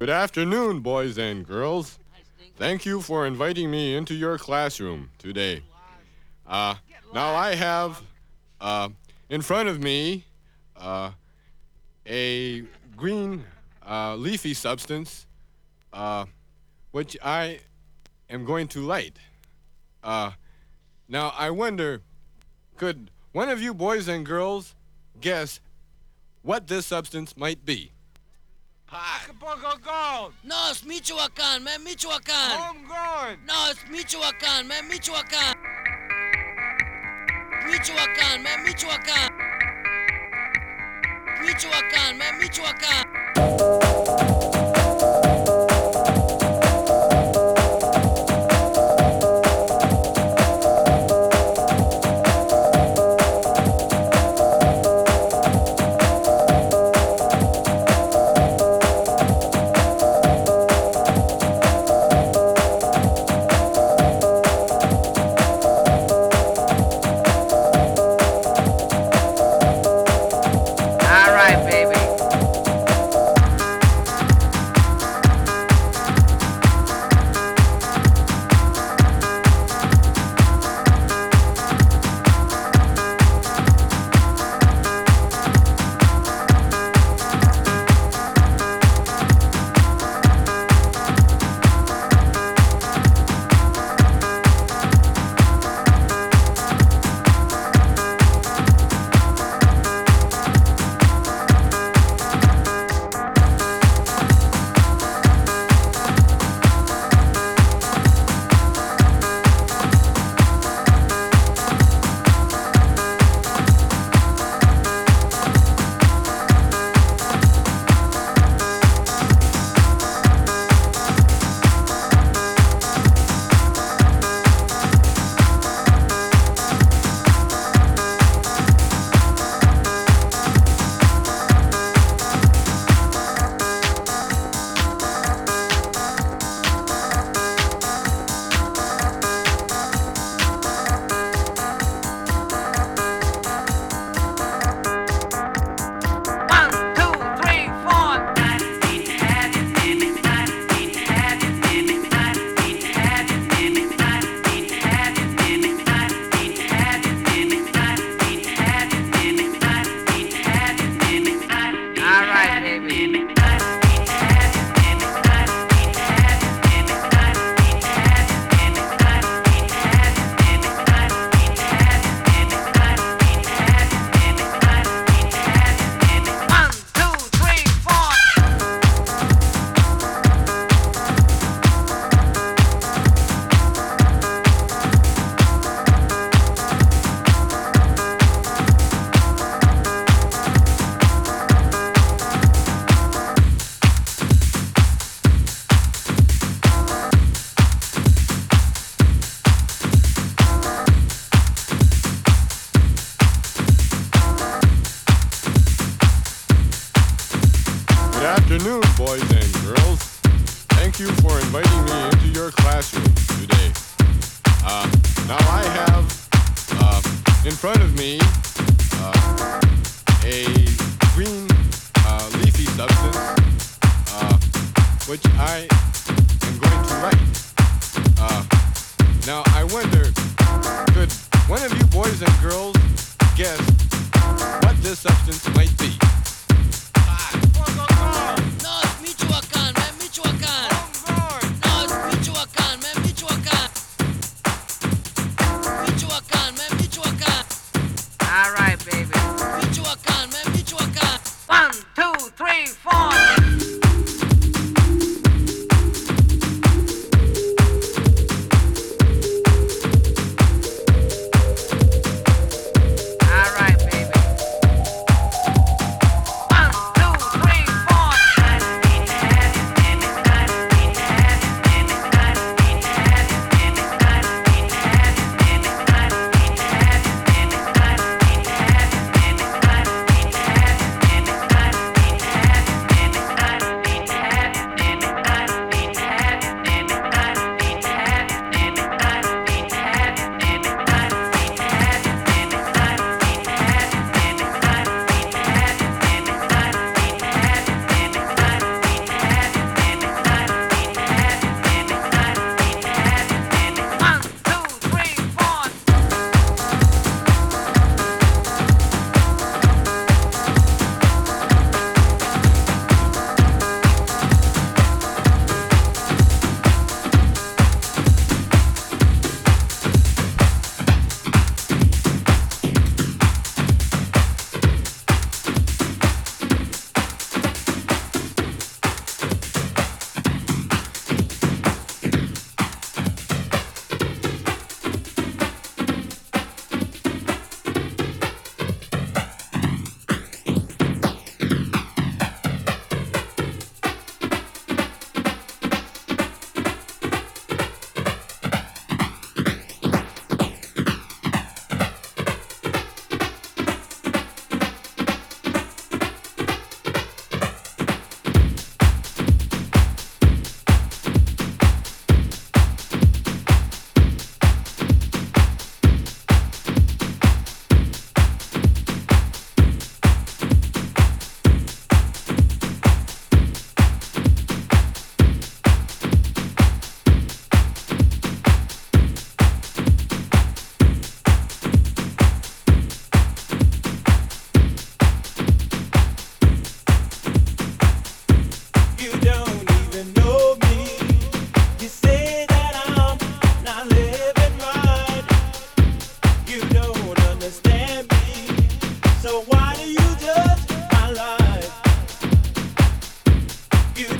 Good afternoon, boys and girls. Thank you for inviting me into your classroom today. Uh, now I have uh, in front of me uh, a green uh, leafy substance uh, which I am going to light. Uh, now I wonder, could one of you boys and girls guess what this substance might be? Gold. No, it's Michoacan, man, Michoacan. Homegrown. No, it's Michoacan, man, Michoacan. Michoacan, man, Michoacan. Michoacan, man, Michoacan.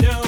No.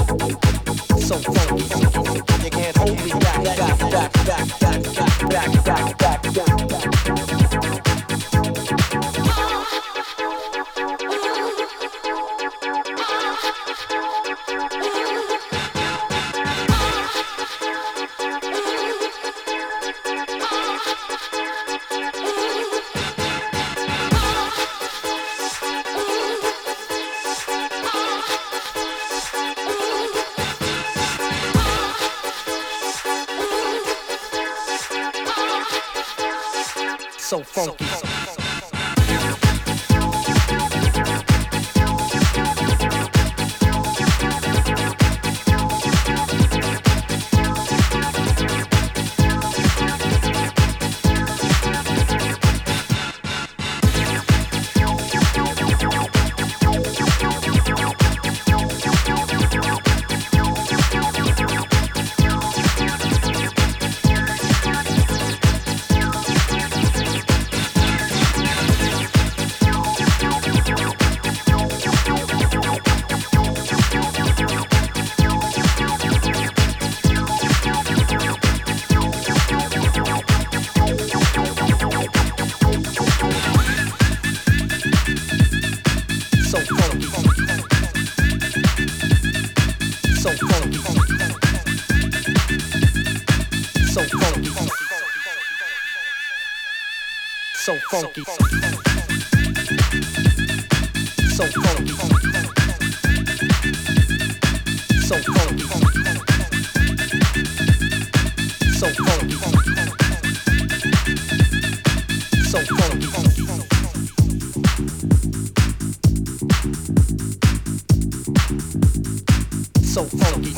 so funky.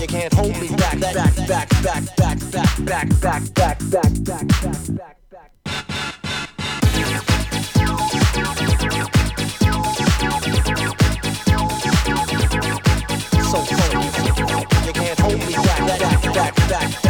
You can't hold me back, back, back, back, back, back, back, back, back, back, back, back, back, back. So funky, You can't hold me back, back, back, back.